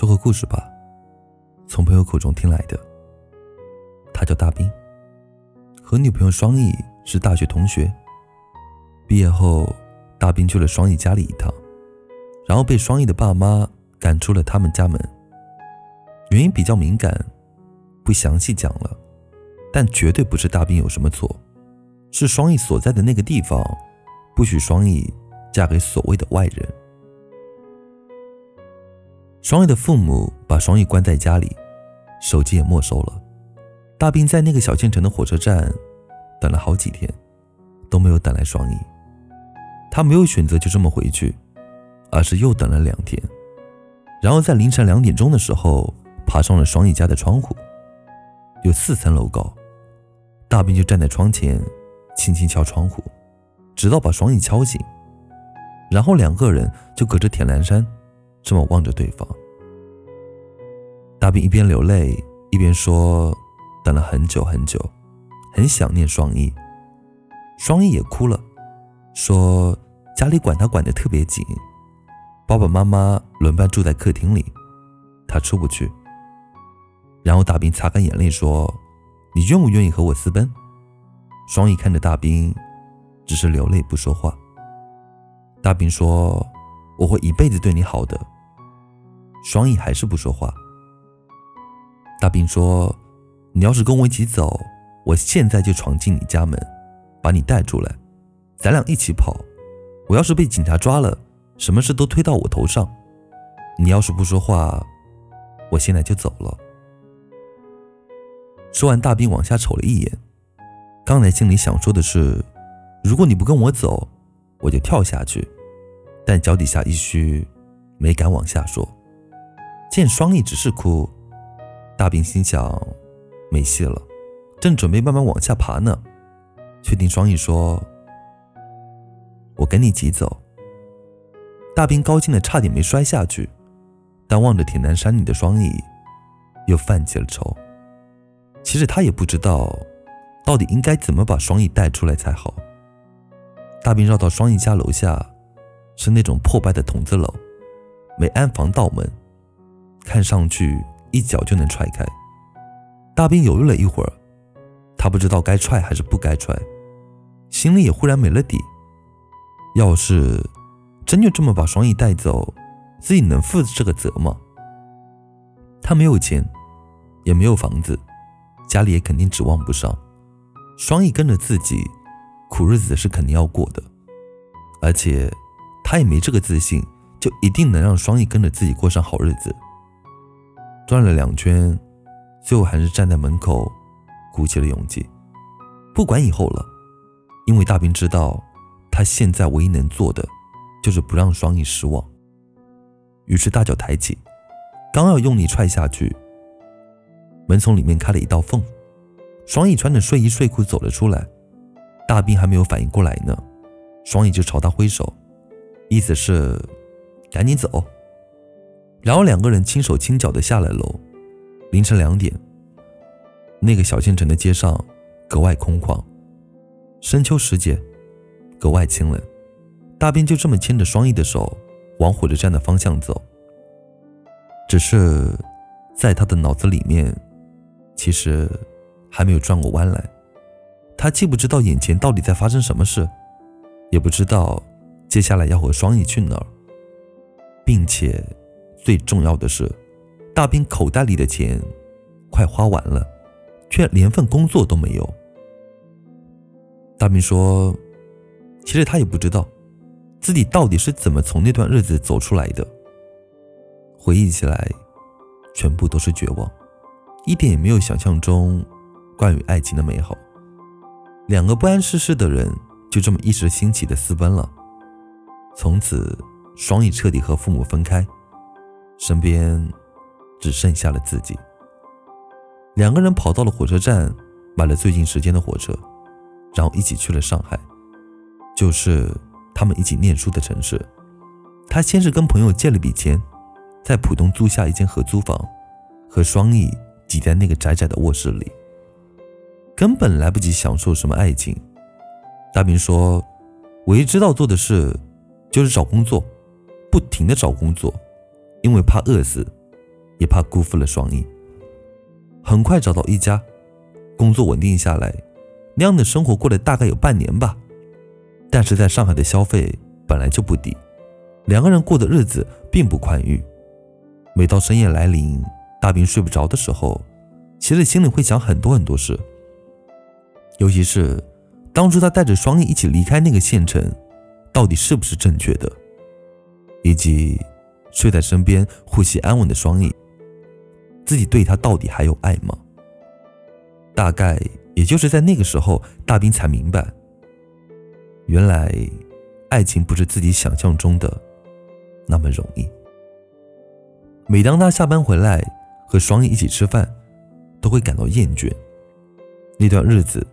说个故事吧，从朋友口中听来的。他叫大兵，和女朋友双翼是大学同学。毕业后，大兵去了双翼家里一趟，然后被双翼的爸妈赶出了他们家门。原因比较敏感，不详细讲了，但绝对不是大兵有什么错，是双翼所在的那个地方不许双翼嫁给所谓的外人。双翼的父母把双翼关在家里，手机也没收了。大兵在那个小县城的火车站等了好几天，都没有等来双翼。他没有选择就这么回去，而是又等了两天，然后在凌晨两点钟的时候爬上了双翼家的窗户，有四层楼高。大兵就站在窗前，轻轻敲窗户，直到把双翼敲醒，然后两个人就隔着铁栏杆。这么望着对方，大兵一边流泪一边说：“等了很久很久，很想念双翼。”双翼也哭了，说：“家里管他管得特别紧，爸爸妈妈轮班住在客厅里，他出不去。”然后大兵擦干眼泪说：“你愿不愿意和我私奔？”双翼看着大兵，只是流泪不说话。大兵说。我会一辈子对你好的。双翼还是不说话。大兵说：“你要是跟我一起走，我现在就闯进你家门，把你带出来，咱俩一起跑。我要是被警察抓了，什么事都推到我头上。你要是不说话，我现在就走了。”说完，大兵往下瞅了一眼，刚才心里想说的是：“如果你不跟我走，我就跳下去。”但脚底下一虚，没敢往下说。见双翼只是哭，大兵心想没戏了，正准备慢慢往下爬呢，却听双翼说：“我跟你急走。”大兵高兴的差点没摔下去，但望着铁栏山里的双翼，又犯起了愁。其实他也不知道，到底应该怎么把双翼带出来才好。大兵绕到双翼家楼下。是那种破败的筒子楼，没安防道门，看上去一脚就能踹开。大兵犹豫了一会儿，他不知道该踹还是不该踹，心里也忽然没了底。要是真就这么把双翼带走，自己能负这个责吗？他没有钱，也没有房子，家里也肯定指望不上。双翼跟着自己，苦日子是肯定要过的，而且。他也没这个自信，就一定能让双翼跟着自己过上好日子。转了两圈，最后还是站在门口，鼓起了勇气。不管以后了，因为大兵知道，他现在唯一能做的，就是不让双翼失望。于是大脚抬起，刚要用力踹下去，门从里面开了一道缝，双翼穿着睡衣睡裤走了出来。大兵还没有反应过来呢，双翼就朝他挥手。意思是，赶紧走。然后两个人轻手轻脚的下了楼。凌晨两点，那个小县城的街上格外空旷，深秋时节，格外清冷。大兵就这么牵着双翼的手往火车站的方向走。只是，在他的脑子里面，其实还没有转过弯来。他既不知道眼前到底在发生什么事，也不知道。接下来要和双翼去哪儿，并且最重要的是，大兵口袋里的钱快花完了，却连份工作都没有。大兵说：“其实他也不知道自己到底是怎么从那段日子走出来的。回忆起来，全部都是绝望，一点也没有想象中关于爱情的美好。两个不谙世事的人就这么一时兴起的私奔了。”从此，双翼彻底和父母分开，身边只剩下了自己。两个人跑到了火车站，买了最近时间的火车，然后一起去了上海，就是他们一起念书的城市。他先是跟朋友借了笔钱，在浦东租下一间合租房，和双翼挤在那个窄窄的卧室里，根本来不及享受什么爱情。大兵说：“唯一知道做的事。”就是找工作，不停的找工作，因为怕饿死，也怕辜负了双翼。很快找到一家，工作稳定下来，那样的生活过了大概有半年吧。但是在上海的消费本来就不低，两个人过的日子并不宽裕。每到深夜来临，大兵睡不着的时候，其实心里会想很多很多事。尤其是当初他带着双翼一起离开那个县城，到底是不是正确的？以及睡在身边、呼吸安稳的双翼，自己对他到底还有爱吗？大概也就是在那个时候，大兵才明白。原来，爱情不是自己想象中的那么容易。每当他下班回来和双翼一起吃饭，都会感到厌倦。那段日子，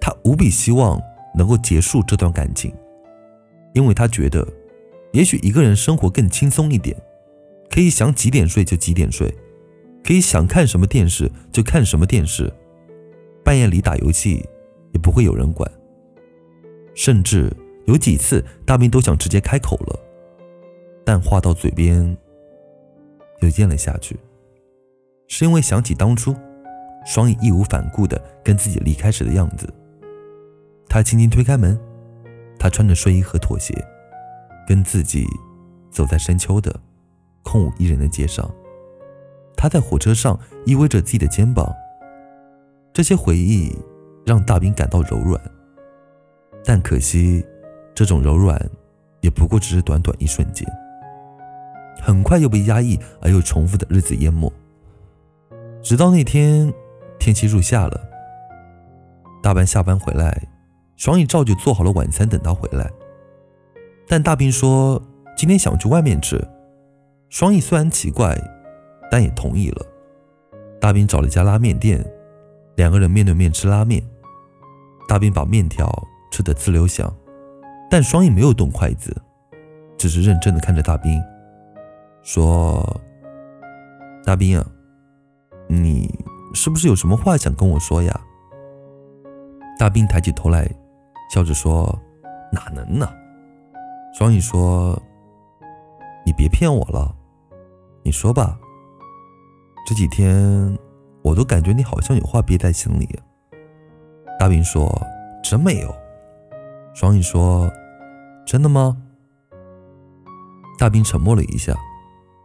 他无比希望能够结束这段感情，因为他觉得，也许一个人生活更轻松一点，可以想几点睡就几点睡，可以想看什么电视就看什么电视，半夜里打游戏也不会有人管。甚至有几次，大兵都想直接开口了，但话到嘴边又咽了下去，是因为想起当初双影义无反顾的跟自己离开时的样子。他轻轻推开门，他穿着睡衣和拖鞋，跟自己走在深秋的空无一人的街上。他在火车上依偎着自己的肩膀，这些回忆让大兵感到柔软。但可惜，这种柔软也不过只是短短一瞬间，很快又被压抑而又重复的日子淹没。直到那天，天气入夏了，大班下班回来，双翼照旧做好了晚餐等他回来。但大兵说今天想去外面吃，双翼虽然奇怪，但也同意了。大兵找了一家拉面店，两个人面对面吃拉面。大兵把面条。吃的滋溜响，但双翼没有动筷子，只是认真的看着大兵，说：“大兵啊，你是不是有什么话想跟我说呀？”大兵抬起头来，笑着说：“哪能呢？”双影说：“你别骗我了，你说吧。这几天我都感觉你好像有话憋在心里。”大兵说：“真没有。”双影说：“真的吗？”大兵沉默了一下，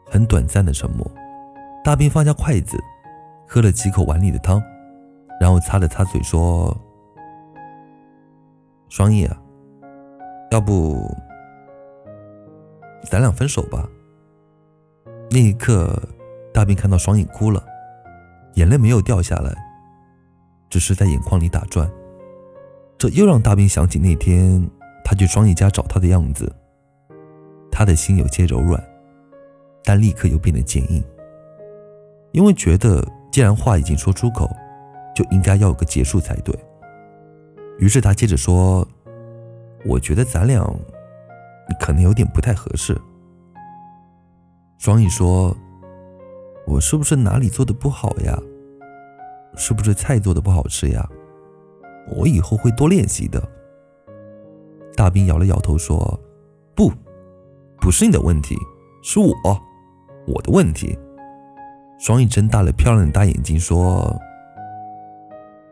很短暂的沉默。大兵放下筷子，喝了几口碗里的汤，然后擦了擦嘴，说：“双翼啊，要不咱俩分手吧？”那一刻，大兵看到双翼哭了，眼泪没有掉下来，只是在眼眶里打转。这又让大兵想起那天他去双翼家找他的样子，他的心有些柔软，但立刻又变得坚硬，因为觉得既然话已经说出口，就应该要有个结束才对。于是他接着说：“我觉得咱俩可能有点不太合适。”双翼说：“我是不是哪里做的不好呀？是不是菜做的不好吃呀？”我以后会多练习的。大兵摇了摇头说：“不，不是你的问题，是我，我的问题。”双翼睁大了漂亮的大眼睛说：“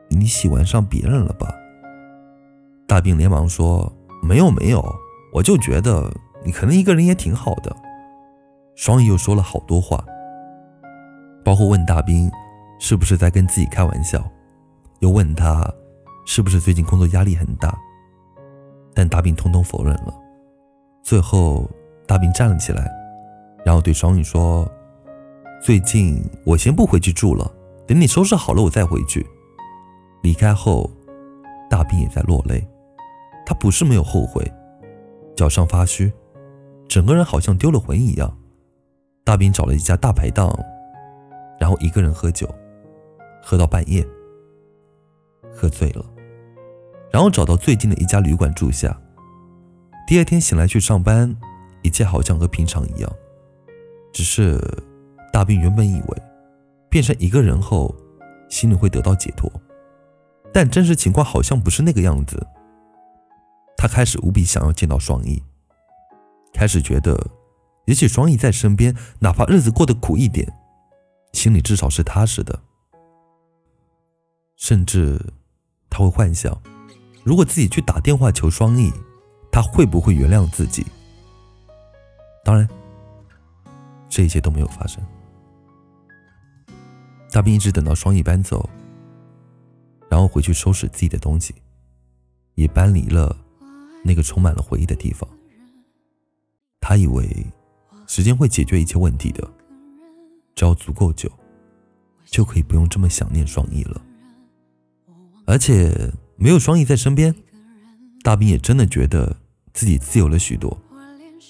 你喜欢上别人了吧？”大兵连忙说：“没有，没有，我就觉得你可能一个人也挺好的。”双翼又说了好多话，包括问大兵是不是在跟自己开玩笑，又问他。是不是最近工作压力很大？但大兵通通否认了。最后，大兵站了起来，然后对双翼说：“最近我先不回去住了，等你收拾好了我再回去。”离开后，大兵也在落泪。他不是没有后悔，脚上发虚，整个人好像丢了魂一样。大兵找了一家大排档，然后一个人喝酒，喝到半夜，喝醉了。然后找到最近的一家旅馆住下。第二天醒来去上班，一切好像和平常一样。只是大兵原本以为变成一个人后，心里会得到解脱，但真实情况好像不是那个样子。他开始无比想要见到双翼，开始觉得，也许双翼在身边，哪怕日子过得苦一点，心里至少是踏实的。甚至他会幻想，如果自己去打电话求双翼，他会不会原谅自己？当然，这一切都没有发生。大兵一直等到双翼搬走，然后回去收拾自己的东西，也搬离了那个充满了回忆的地方。他以为时间会解决一切问题的，只要足够久，就可以不用这么想念双翼了。而且没有双翼在身边，大兵也真的觉得自己自由了许多。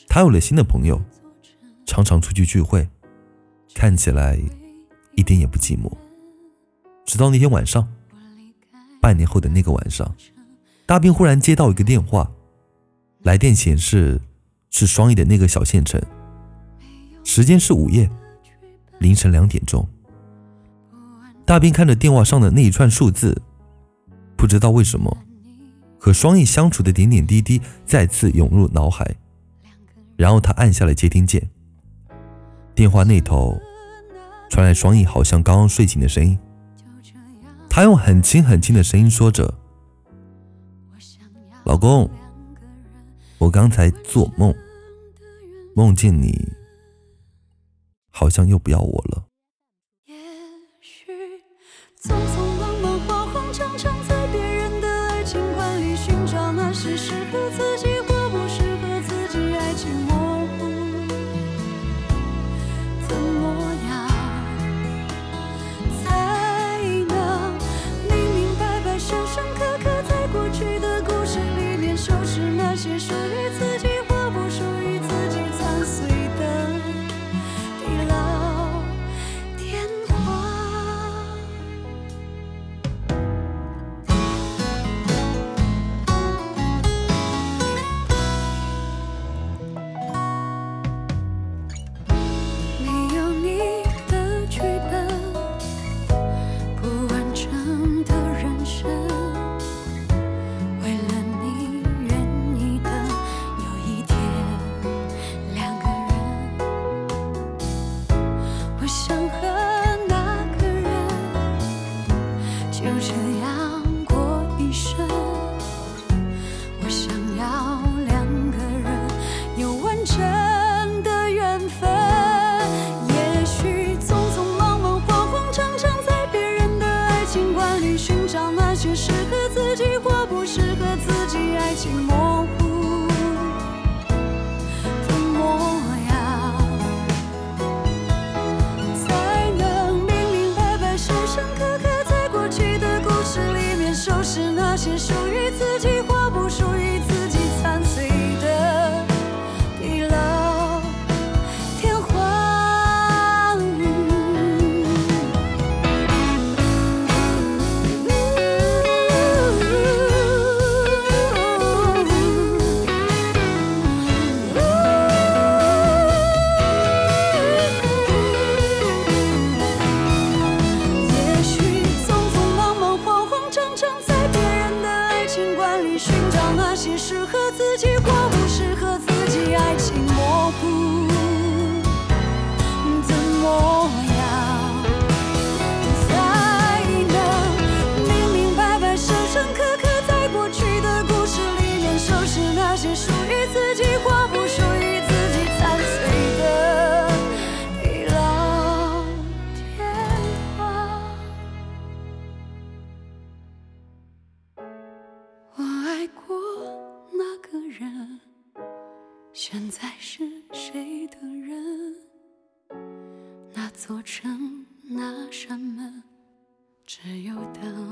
他有了新的朋友，常常出去聚会，看起来一点也不寂寞。直到那天晚上，半年后的那个晚上，大兵忽然接到一个电话，来电显示是双翼的那个小县城，时间是午夜凌晨两点钟。大兵看着电话上的那一串数字，不知道为什么，和双翼相处的点点滴滴再次涌入脑海。然后他按下了接听键，电话那头传来双翼好像刚刚睡醒的声音。他用很轻很轻的声音说着：“老公，我刚才做梦，梦见你，好像又不要我了。”寻找那些适过那个人现在是谁的人？那座城，那扇门，只有灯，